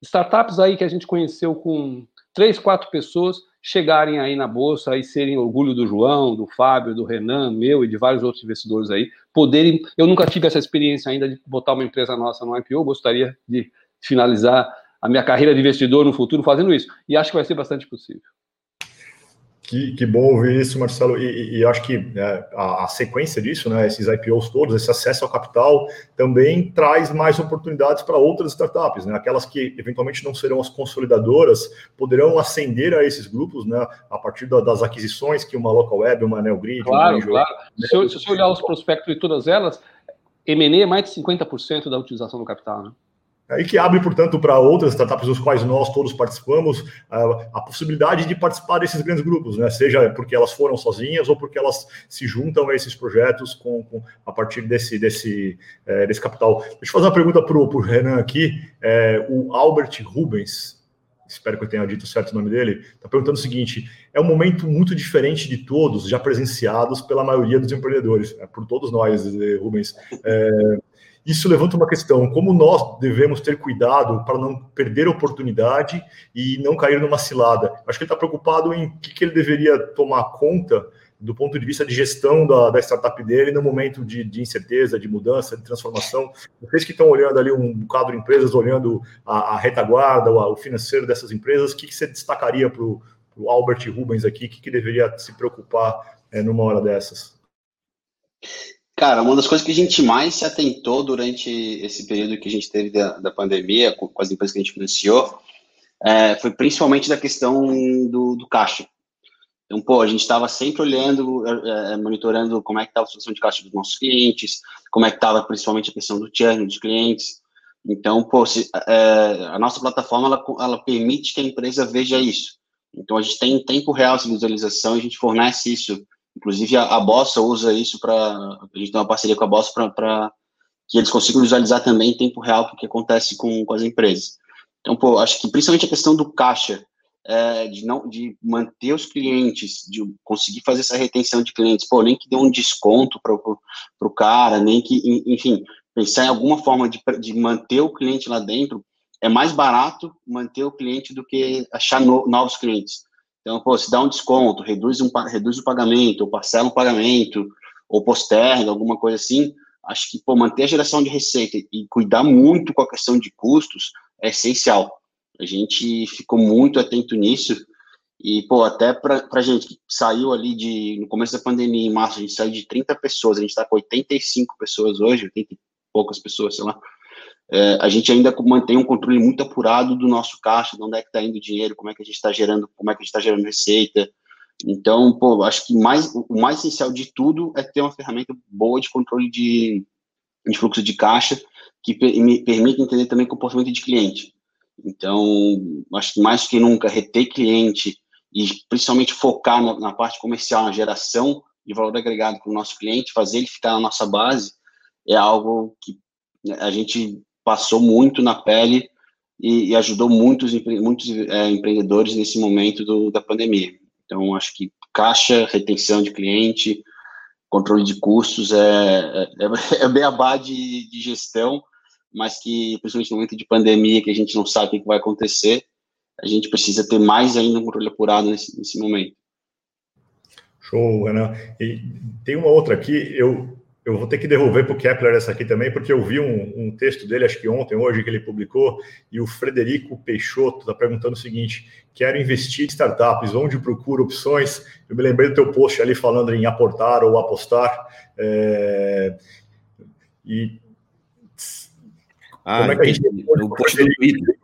startups aí que a gente conheceu com três, quatro pessoas chegarem aí na bolsa e serem orgulho do João, do Fábio, do Renan, meu e de vários outros investidores aí, poderem. Eu nunca tive essa experiência ainda de botar uma empresa nossa no IPO, gostaria de finalizar a minha carreira de investidor no futuro fazendo isso. E acho que vai ser bastante possível. Que, que bom ouvir isso, Marcelo. E, e acho que é, a, a, sequência disso, né, esses IPOs todos, esse acesso ao capital, também traz mais oportunidades para outras startups, né? Aquelas que eventualmente não serão as consolidadoras, poderão ascender a esses grupos, né, a partir da, das aquisições que uma Local Web, uma Neogrid. Claro, uma claro. Né? Se, se você olhar os prospectos de todas elas, M&A é mais de 50% da utilização do capital, né? E que abre, portanto, para outras startups dos quais nós todos participamos, a possibilidade de participar desses grandes grupos, né? seja porque elas foram sozinhas ou porque elas se juntam a esses projetos com, com a partir desse, desse, é, desse capital. Deixa eu fazer uma pergunta para o Renan aqui. É, o Albert Rubens, espero que eu tenha dito certo o nome dele, está perguntando o seguinte: é um momento muito diferente de todos, já presenciados pela maioria dos empreendedores, é, por todos nós, Rubens. É, isso levanta uma questão: como nós devemos ter cuidado para não perder a oportunidade e não cair numa cilada? Acho que ele está preocupado em o que, que, ele deveria tomar conta do ponto de vista de gestão da, da startup dele no momento de, de, incerteza, de mudança, de transformação. Vocês que estão olhando ali um quadro de empresas, olhando a, a retaguarda, o, o, financeiro dessas empresas, o que, que você destacaria para o Albert Rubens aqui? O que, que deveria se preocupar é, numa hora dessas? Cara, uma das coisas que a gente mais se atentou durante esse período que a gente teve da, da pandemia, com, com, as empresas que a gente financiou, é, foi principalmente da questão do, do caixa. Então, pô, a gente estava sempre olhando, é, é, monitorando como é que estava a situação de caixa dos nossos clientes, como é que estava principalmente a questão do churn dos clientes. Então, pô, se, é, a nossa plataforma, ela, ela permite que a empresa veja isso. Então, a gente tem em tempo real essa visualização a gente fornece isso Inclusive, a, a Bossa usa isso para. A gente tem uma parceria com a Bossa para que eles consigam visualizar também em tempo real o que acontece com, com as empresas. Então, pô, acho que principalmente a questão do caixa, é, de não de manter os clientes, de conseguir fazer essa retenção de clientes, pô, nem que dê um desconto para o cara, nem que, enfim, pensar em alguma forma de, de manter o cliente lá dentro, é mais barato manter o cliente do que achar no, novos clientes. Então, pô, se dá um desconto, reduz, um, reduz o pagamento, ou parcela um pagamento, ou posterga, alguma coisa assim, acho que, pô, manter a geração de receita e cuidar muito com a questão de custos é essencial. A gente ficou muito atento nisso, e, pô, até para a gente que saiu ali de, no começo da pandemia, em março, a gente saiu de 30 pessoas, a gente está com 85 pessoas hoje, 80 e poucas pessoas, sei lá, é, a gente ainda mantém um controle muito apurado do nosso caixa, de onde é que está indo o dinheiro, como é que a gente está gerando, como é que a gente está gerando receita. Então, pô, acho que mais, o mais essencial de tudo é ter uma ferramenta boa de controle de, de fluxo de caixa, que me permite entender também o comportamento de cliente. Então, acho que mais que nunca, reter cliente e principalmente focar na, na parte comercial, na geração de valor agregado para o nosso cliente, fazer ele ficar na nossa base, é algo que a gente passou muito na pele e, e ajudou muitos, muitos é, empreendedores nesse momento do, da pandemia. Então, acho que caixa, retenção de cliente, controle de custos é, é, é, beabá de, de gestão, mas que, principalmente no momento de pandemia, que a gente não sabe o que vai acontecer, a gente precisa ter mais ainda um controle apurado nesse, nesse momento. Show, Renan. E tem uma outra aqui, eu eu vou ter que devolver para o Kepler essa aqui também, porque eu vi um, um, texto dele, acho que ontem, hoje, que ele publicou, e o Frederico Peixoto está perguntando o seguinte: quero investir em startups, onde procuro opções? Eu me lembrei do teu post ali falando em aportar ou apostar. É... E ah, como é que a gente. O post do Twitter.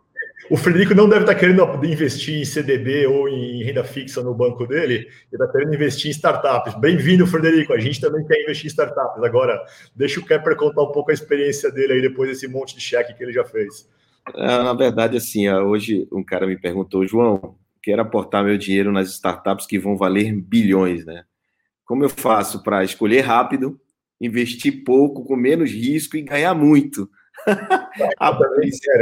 O Frederico não deve estar querendo investir em CDB ou em renda fixa no banco dele, ele está querendo investir em startups. Bem-vindo, Frederico. A gente também quer investir em startups. Agora, deixa o Kepler contar um pouco a experiência dele aí depois desse monte de cheque que ele já fez. É, na verdade, assim, hoje um cara me perguntou, João, quero aportar meu dinheiro nas startups que vão valer bilhões, né? Como eu faço para escolher rápido, investir pouco, com menos risco e ganhar muito?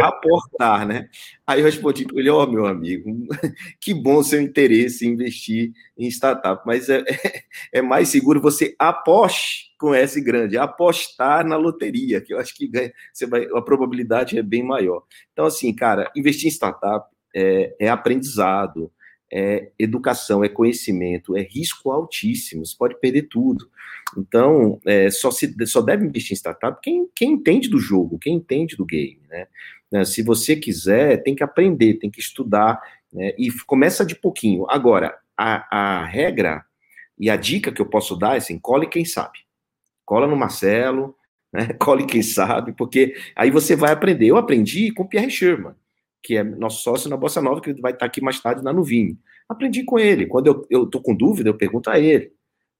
aportar, né? Aí eu respondi para ele, ó, oh, meu amigo, que bom seu interesse em investir em startup, mas é, é, é, mais seguro você aposte com S grande, apostar na loteria, que eu acho que ganha, você vai, a probabilidade é bem maior. Então, assim, cara, investir em startup é, é aprendizado, é educação, é conhecimento, é risco altíssimo, você pode perder tudo. Então, é, só, se, só deve investir em startup quem, quem entende do jogo, quem entende do game, né? né se você quiser, tem que aprender, tem que estudar, né? e começa de pouquinho. Agora, a, a regra e a dica que eu posso dar é assim, cole quem sabe. Cola no Marcelo, né? Cole quem sabe, porque aí você vai aprender. Eu aprendi com o Pierre Sherman que é nosso sócio na Bossa Nova, que vai estar aqui mais tarde na Nuvini. Aprendi com ele. Quando eu estou com dúvida, eu pergunto a ele.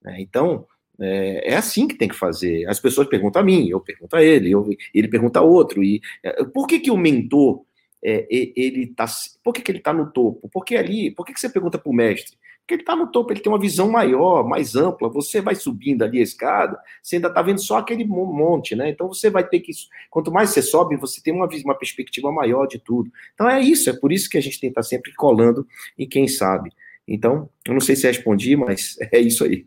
Né? Então, é, é, assim que tem que fazer. As pessoas perguntam a mim, eu pergunto a ele, eu, ele pergunta a outro. E, é, por que, que o mentor, é, ele tá, por que, que ele está no topo? Porque ali, por que, que você pergunta para o mestre? Porque ele está no topo, ele tem uma visão maior, mais ampla. Você vai subindo ali a escada, você ainda está vendo só aquele monte, né? Então você vai ter que. Quanto mais você sobe, você tem uma, uma perspectiva maior de tudo. Então é isso, é por isso que a gente tem que estar tá sempre colando em quem sabe. Então, eu não sei se respondi, mas é isso aí.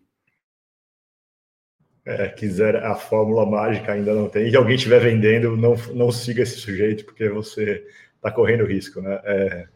É, quiser a fórmula mágica ainda não tem. E alguém estiver vendendo, não, não siga esse sujeito, porque você está correndo risco, né? É,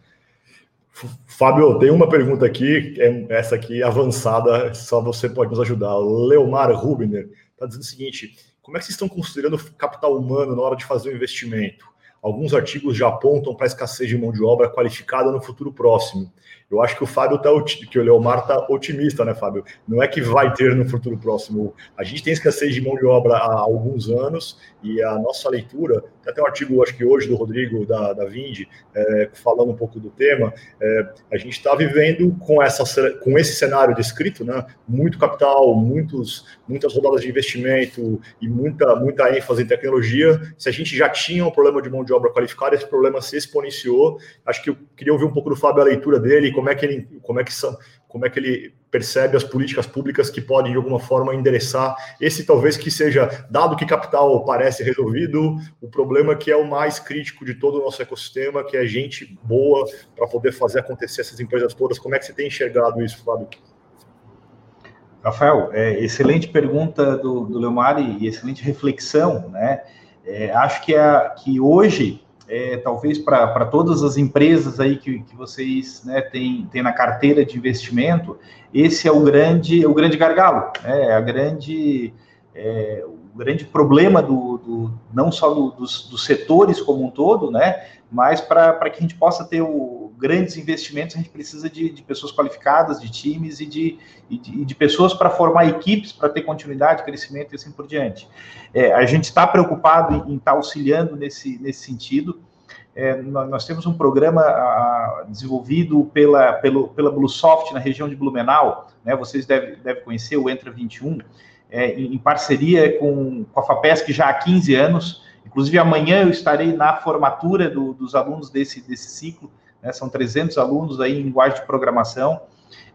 Fábio, tem uma pergunta aqui, é essa aqui avançada, só você pode nos ajudar. Leomar Rubner está dizendo o seguinte: como é que vocês estão considerando capital humano na hora de fazer o investimento? Alguns artigos já apontam para a escassez de mão de obra qualificada no futuro próximo. Eu acho que o Fábio tá que o Leomar tá otimista, né, Fábio? Não é que vai ter no futuro próximo. A gente tem escassez de mão de obra há alguns anos e a nossa leitura, tem até um artigo, acho que hoje, do Rodrigo da, da Vindi, é, falando um pouco do tema, é, a gente está vivendo com, essa, com esse cenário descrito, né? Muito capital, muitos, muitas rodadas de investimento e muita, muita ênfase em tecnologia. Se a gente já tinha um problema de mão de obra qualificada, esse problema se exponenciou. Acho que eu queria ouvir um pouco do Fábio a leitura dele, como é que ele, como é que são, como é que ele percebe as políticas públicas que podem, de alguma forma, endereçar esse talvez que seja, dado que capital parece resolvido, o problema que é o mais crítico de todo o nosso ecossistema, que é gente boa para poder fazer acontecer essas empresas todas. Como é que você tem enxergado isso, Fábio? Rafael, é, excelente pergunta do, do Leomar e excelente reflexão, né? É, acho que, é, que hoje é, talvez para todas as empresas aí que, que vocês né, têm, na carteira de investimento, esse é o grande, o grande gargalo, né, a grande, é, o grande problema do, do não só do, dos, dos, setores como um todo, né, mas para que a gente possa ter o, grandes investimentos, a gente precisa de, de pessoas qualificadas, de times e de, e de, de pessoas para formar equipes, para ter continuidade, crescimento e assim por diante. É, a gente está preocupado em estar tá auxiliando nesse, nesse sentido. É, nós temos um programa a, desenvolvido pela, pelo, pela Bluesoft na região de Blumenau, né, vocês devem, devem conhecer o Entra 21, é, em, em, parceria com, com a FAPESC já há 15 anos. Inclusive, amanhã eu estarei na formatura do, dos alunos desse, desse ciclo, né, são 300 alunos aí em linguagem de programação,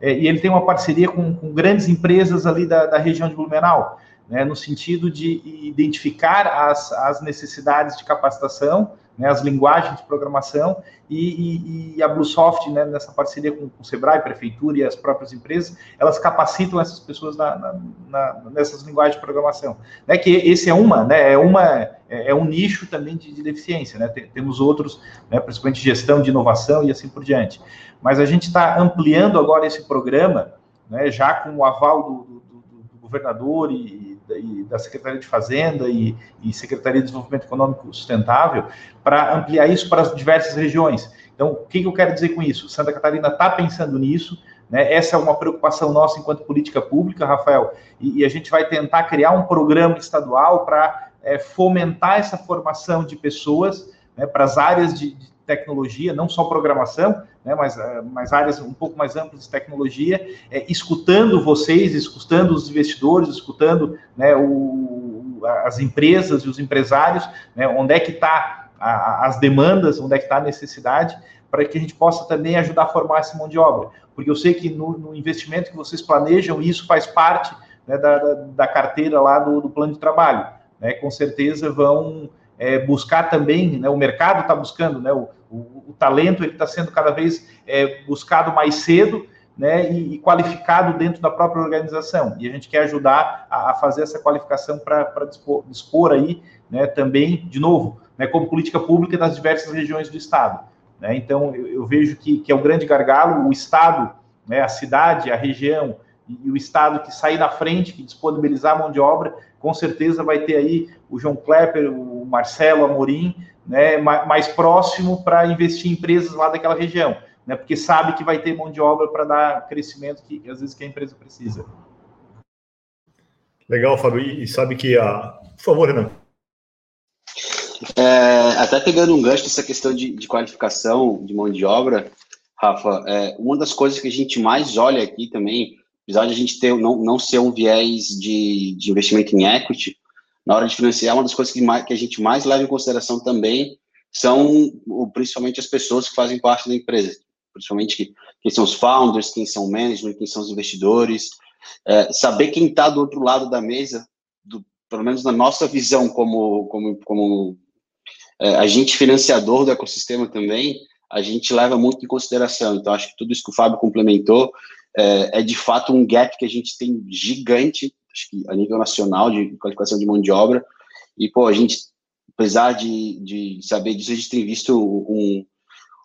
é, e ele tem uma parceria com, com grandes empresas ali da, da região de Blumenau, né, no sentido de identificar as, as necessidades de capacitação, né, as linguagens de programação e, e, e a Bluesoft, né, nessa parceria com, com, o Sebrae, Prefeitura e as próprias empresas, elas capacitam essas pessoas na, na, na, nessas linguagens de programação. Né, que esse é uma, né, é, uma, é, é um nicho também de, de deficiência, né, Tem, temos outros, né, principalmente gestão de inovação e assim por diante. Mas a gente está ampliando agora esse programa, né, já com o aval do, do, do, do governador e e da Secretaria de Fazenda e, e Secretaria de Desenvolvimento Econômico Sustentável para ampliar isso para as diversas regiões. Então, o que, que eu quero dizer com isso? Santa Catarina está pensando nisso, né? Essa é uma preocupação nossa enquanto política pública, Rafael, e, a gente vai tentar criar um programa estadual para é, fomentar essa formação de pessoas né, para as áreas de, de tecnologia, não só programação, né, mas, eh, mas áreas um pouco mais amplas de tecnologia, é, escutando vocês, escutando os investidores, escutando né, o, as empresas e os empresários, né, onde é que está as demandas, onde é que está a necessidade, para que a gente possa também ajudar a formar essa mão de obra. Porque eu sei que no, no investimento que vocês planejam, isso faz parte né, da, da, carteira lá do, do plano de trabalho. Né, com certeza vão é, buscar também, né, o mercado está buscando, né, o, o, o talento ele está sendo cada vez é, buscado mais cedo, né, e, e, qualificado dentro da própria organização. E a gente quer ajudar a, a fazer essa qualificação para dispor, dispor, aí, né, também, de novo, né, como política pública das diversas regiões do Estado. Né? Então, eu, eu, vejo que, que é um grande gargalo, o Estado, né, a cidade, a região, e, o Estado que sair na frente, que disponibilizar mão de obra, com certeza vai ter aí o João Klepper, o Marcelo Amorim, né, mais próximo para investir em empresas lá daquela região, né, porque sabe que vai ter mão de obra para dar crescimento que às vezes que a empresa precisa. Legal, Fábio, e sabe que a. Por favor, Renan. É, até pegando um gancho dessa questão de, de qualificação de mão de obra, Rafa, é, uma das coisas que a gente mais olha aqui também, apesar de a gente ter, não, não ser um viés de, de investimento em equity, na hora de financiar, uma das coisas que, mais, que a gente mais leva em consideração também são principalmente as pessoas que fazem parte da empresa, principalmente que, quem são os founders, quem são o management, quem são os investidores, é, saber quem está do outro lado da mesa, do, pelo menos na nossa visão como, como, como é, agente financiador do ecossistema também, a gente leva muito em consideração. Então, acho que tudo isso que o Fábio complementou é, é de fato um gap que a gente tem gigante acho que a nível nacional de qualificação de mão de obra. E, pô, a gente, apesar de, de saber disso, a gente tem visto um,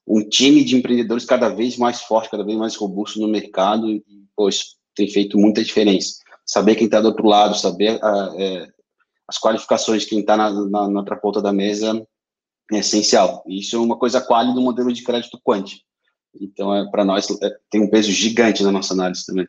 um time de empreendedores cada vez mais forte, cada vez mais robusto no mercado, e, pô, isso tem feito muita diferença. Saber quem está do outro lado, saber a, é, as qualificações de quem está na, na, na, outra ponta da mesa é essencial. Isso é uma coisa qual do modelo de crédito quant. Então, é, para nós, é, tem um peso gigante na nossa análise também.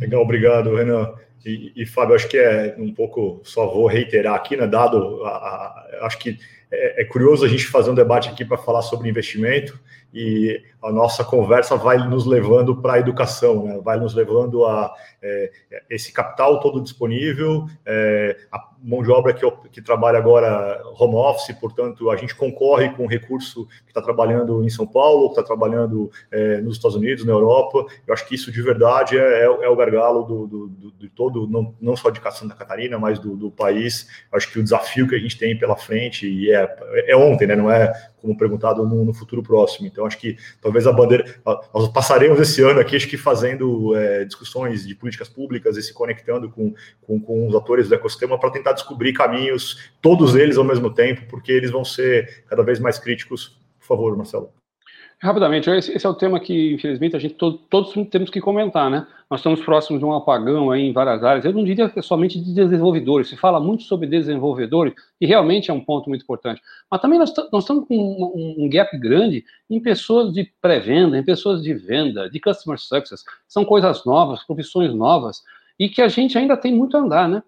Legal, obrigado, Renan. E, e, Fábio, acho que é um pouco, só vou reiterar aqui, né, dado, a, a, acho que é, é, curioso a gente fazer um debate aqui para falar sobre investimento e a nossa conversa vai nos levando para a educação, né? vai nos levando a é, esse capital todo disponível, é, a mão de obra que, que trabalha agora home office, portanto, a gente concorre com o recurso que está trabalhando em São Paulo, que está trabalhando é, nos Estados Unidos, na Europa. Eu acho que isso de verdade é, é, é o gargalo do, do, do, de todo, não, não só de Santa Catarina, mas do, do país. Eu acho que o desafio que a gente tem pela frente, e é, é ontem, né? não é como perguntado no, no, futuro próximo. Então, acho que talvez a bandeira. Nós passaremos esse ano aqui, acho que fazendo é, discussões de políticas públicas e se conectando com, com, com os atores do ecossistema para tentar descobrir caminhos, todos eles ao mesmo tempo, porque eles vão ser cada vez mais críticos. Por favor, Marcelo. Rapidamente, esse, é o tema que, infelizmente, a gente todo, todos temos que comentar, né? Nós estamos próximos de um apagão aí em várias áreas. Eu não diria que é somente de desenvolvedores, se fala muito sobre desenvolvedores, e realmente é um ponto muito importante. Mas também nós, nós estamos com um, um, gap grande em pessoas de pré-venda, em pessoas de venda, de customer success. São coisas novas, profissões novas, e que a gente ainda tem muito a andar, né?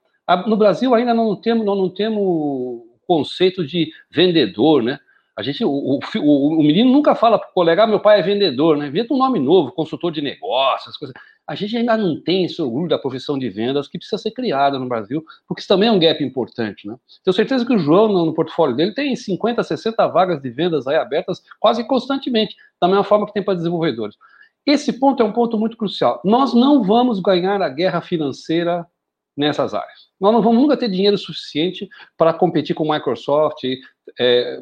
No Brasil ainda não temos, não, não temos conceito de vendedor, né? A gente, o, o, o menino nunca fala para o colega, ah, meu pai é vendedor, né? Inventa um nome novo, consultor de negócios, coisas. A gente ainda não tem esse orgulho da profissão de vendas que precisa ser criada no Brasil, porque isso também é um gap importante, né? Tenho certeza que o João, no, no portfólio dele, tem 50, 60 vagas de vendas aí abertas quase constantemente, da mesma forma que tem para desenvolvedores. Esse ponto é um ponto muito crucial. Nós não vamos ganhar a guerra financeira nessas áreas. Nós não vamos nunca ter dinheiro suficiente para competir com Microsoft, é,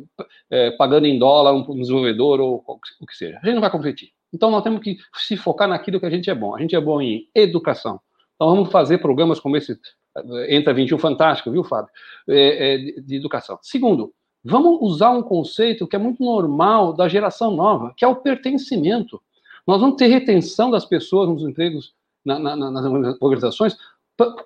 é, pagando em dólar um desenvolvedor ou o que seja. A gente não vai competir. Então nós temos que se focar naquilo que a gente é bom. A gente é bom em educação. Então vamos fazer programas como esse é, Entra 21 Fantástico, viu, Fábio? É, é, de, educação. Segundo, vamos usar um conceito que é muito normal da geração nova, que é o pertencimento. Nós vamos ter retenção das pessoas nos empregos na, na, nas organizações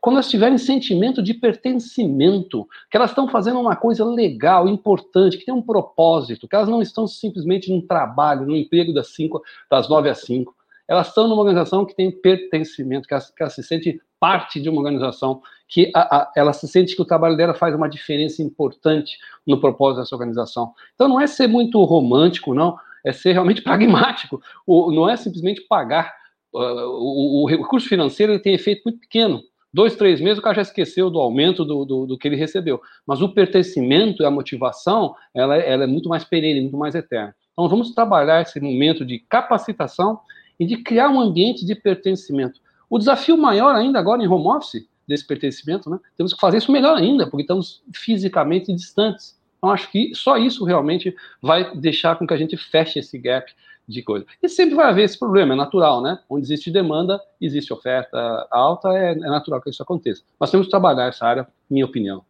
quando elas tiverem sentimento de pertencimento, que elas estão fazendo uma coisa legal, importante, que tem um propósito, que elas não estão simplesmente num trabalho, num emprego das, cinco, das nove às cinco, elas estão numa organização que tem pertencimento, que ela, que ela se sente parte de uma organização, que a, a, ela se sente que o trabalho dela faz uma diferença importante no propósito dessa organização. Então não é ser muito romântico, não, é ser realmente pragmático, o, não é simplesmente pagar. Uh, o, o recurso financeiro ele tem efeito muito pequeno dois, três meses, o cara já esqueceu do aumento do, do, do, que ele recebeu. Mas o pertencimento e a motivação, ela, ela é muito mais perene, muito mais eterna. Então, vamos trabalhar esse momento de capacitação e de criar um ambiente de pertencimento. O desafio maior ainda agora em home office, desse pertencimento, né? Temos que fazer isso melhor ainda, porque estamos fisicamente distantes. Então, acho que só isso realmente vai deixar com que a gente feche esse gap de coisa. E sempre vai haver esse problema, é natural, né? Onde existe demanda, existe oferta alta, é, é natural que isso aconteça. Mas temos que trabalhar essa área, minha opinião.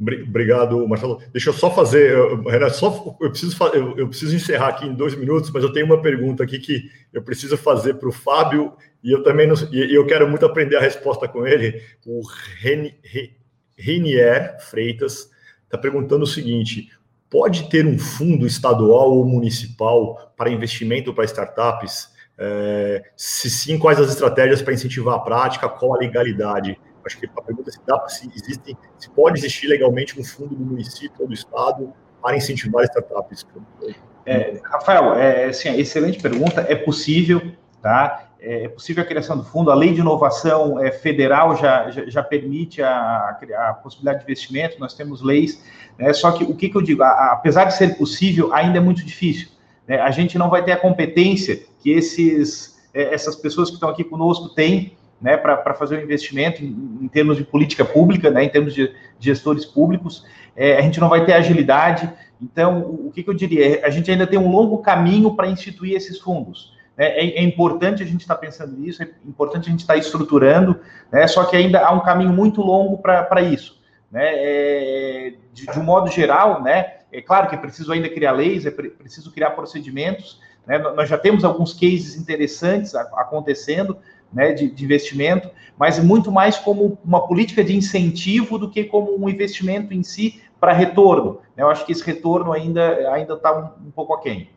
Obrigado, Marcelo. Deixa eu só fazer, Renato, só, eu, preciso, eu, eu, preciso encerrar aqui em dois minutos, mas eu tenho uma pergunta aqui que eu preciso fazer para o Fábio e eu também não, e eu quero muito aprender a resposta com ele. O Renier Freitas está perguntando o seguinte: pode ter um fundo estadual ou municipal para investimento para startups? É, se sim, quais as estratégias para incentivar a prática? Qual a legalidade? Acho que a pergunta é se, dá, se, existe, se pode existir legalmente um fundo do município ou do estado para incentivar startups. É, Rafael, é, assim, excelente pergunta. É possível, tá? É, é possível a criação do fundo. A lei de inovação é, federal já, já, já permite a, a, possibilidade de investimento. Nós temos leis né? Só que o que, que eu digo? A, apesar de ser possível, ainda é muito difícil. Né? A gente não vai ter a competência que esses, é, essas pessoas que estão aqui conosco têm né, para fazer o investimento em, em, termos de política pública, né, em termos de, de gestores públicos. É, a gente não vai ter agilidade. Então, o, o que, que, eu diria? A gente ainda tem um longo caminho para instituir esses fundos. Né? É, é, importante a gente estar tá pensando nisso, é importante a gente estar tá estruturando, né? só que ainda há um caminho muito longo para isso. Né? É, de, de, um modo geral, né? É claro que é preciso ainda criar leis, é preciso criar procedimentos. Né? Nós já temos alguns cases interessantes acontecendo, né, de, de, investimento, mas muito mais como uma política de incentivo do que como um investimento em si para retorno. Eu acho que esse retorno ainda está um, um, pouco aquém.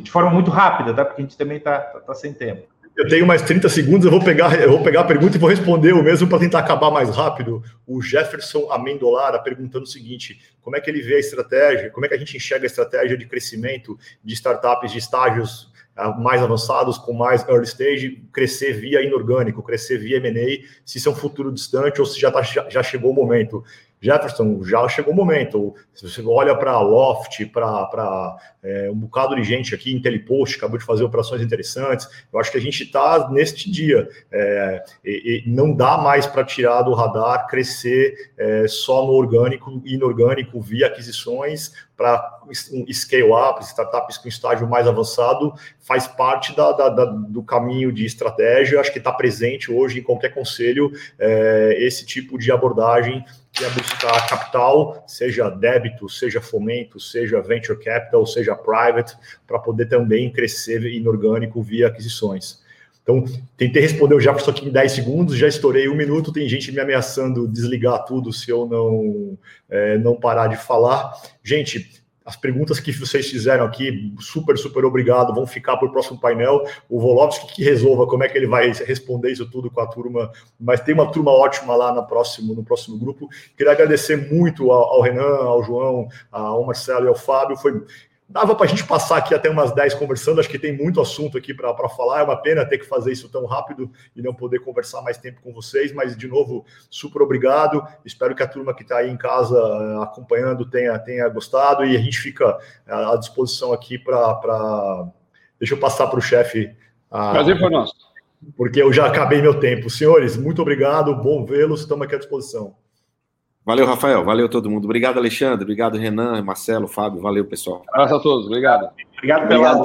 De forma muito rápida, tá? porque a gente também está tá, tá sem tempo. Eu tenho mais 30 segundos, eu vou pegar, eu vou pegar a pergunta e vou responder o mesmo para tentar acabar mais rápido. O Jefferson Amendolara perguntando o seguinte: como é que ele vê a estratégia, como é que a gente enxerga a estratégia de crescimento de startups de estágios ah, mais avançados, com mais early stage, crescer via inorgânico, crescer via M&A, se isso é um futuro distante ou se já, tá, já chegou o momento. Jefferson, já chegou o momento. Você olha para Loft, para é, um bocado de gente aqui, IntelliPost, acabou de fazer operações interessantes. Eu acho que a gente está neste dia. É, e, e não dá mais para tirar do radar, crescer é, só no orgânico e inorgânico via aquisições para scale-up, startups com estágio mais avançado, faz parte da, da, da, do caminho de estratégia. Acho que está presente hoje em qualquer conselho é, esse tipo de abordagem que é buscar capital, seja débito, seja fomento, seja venture capital, seja private, para poder também crescer inorgânico via aquisições. Então, tentei responder o Jefferson aqui em 10 segundos, já estourei um minuto, tem gente me ameaçando desligar tudo se eu não, é, não parar de falar. Gente, as perguntas que vocês fizeram aqui, super, super obrigado, vão ficar para o próximo painel. O Volovski que resolva como é que ele vai responder isso tudo com a turma, mas tem uma turma ótima lá no próximo, no próximo grupo. Queria agradecer muito ao, ao Renan, ao João, ao Marcelo e ao Fábio. Foi Dava para a gente passar aqui até umas 10 conversando, acho que tem muito assunto aqui para falar. É uma pena ter que fazer isso tão rápido e não poder conversar mais tempo com vocês, mas de novo, super obrigado. Espero que a turma que está aí em casa eh, acompanhando tenha, tenha gostado e a gente fica eh, à disposição aqui para. Pra... Deixa eu passar para o chefe. Prazer foi nosso. Porque eu já acabei meu tempo. Senhores, muito obrigado, bom vê-los, estamos aqui à disposição. Valeu, Rafael. Valeu todo mundo. Obrigado, Alexandre. Obrigado, Renan, Marcelo, Fábio. Valeu, pessoal. Abraço a todos. Obrigado. Obrigado pela. Obrigado,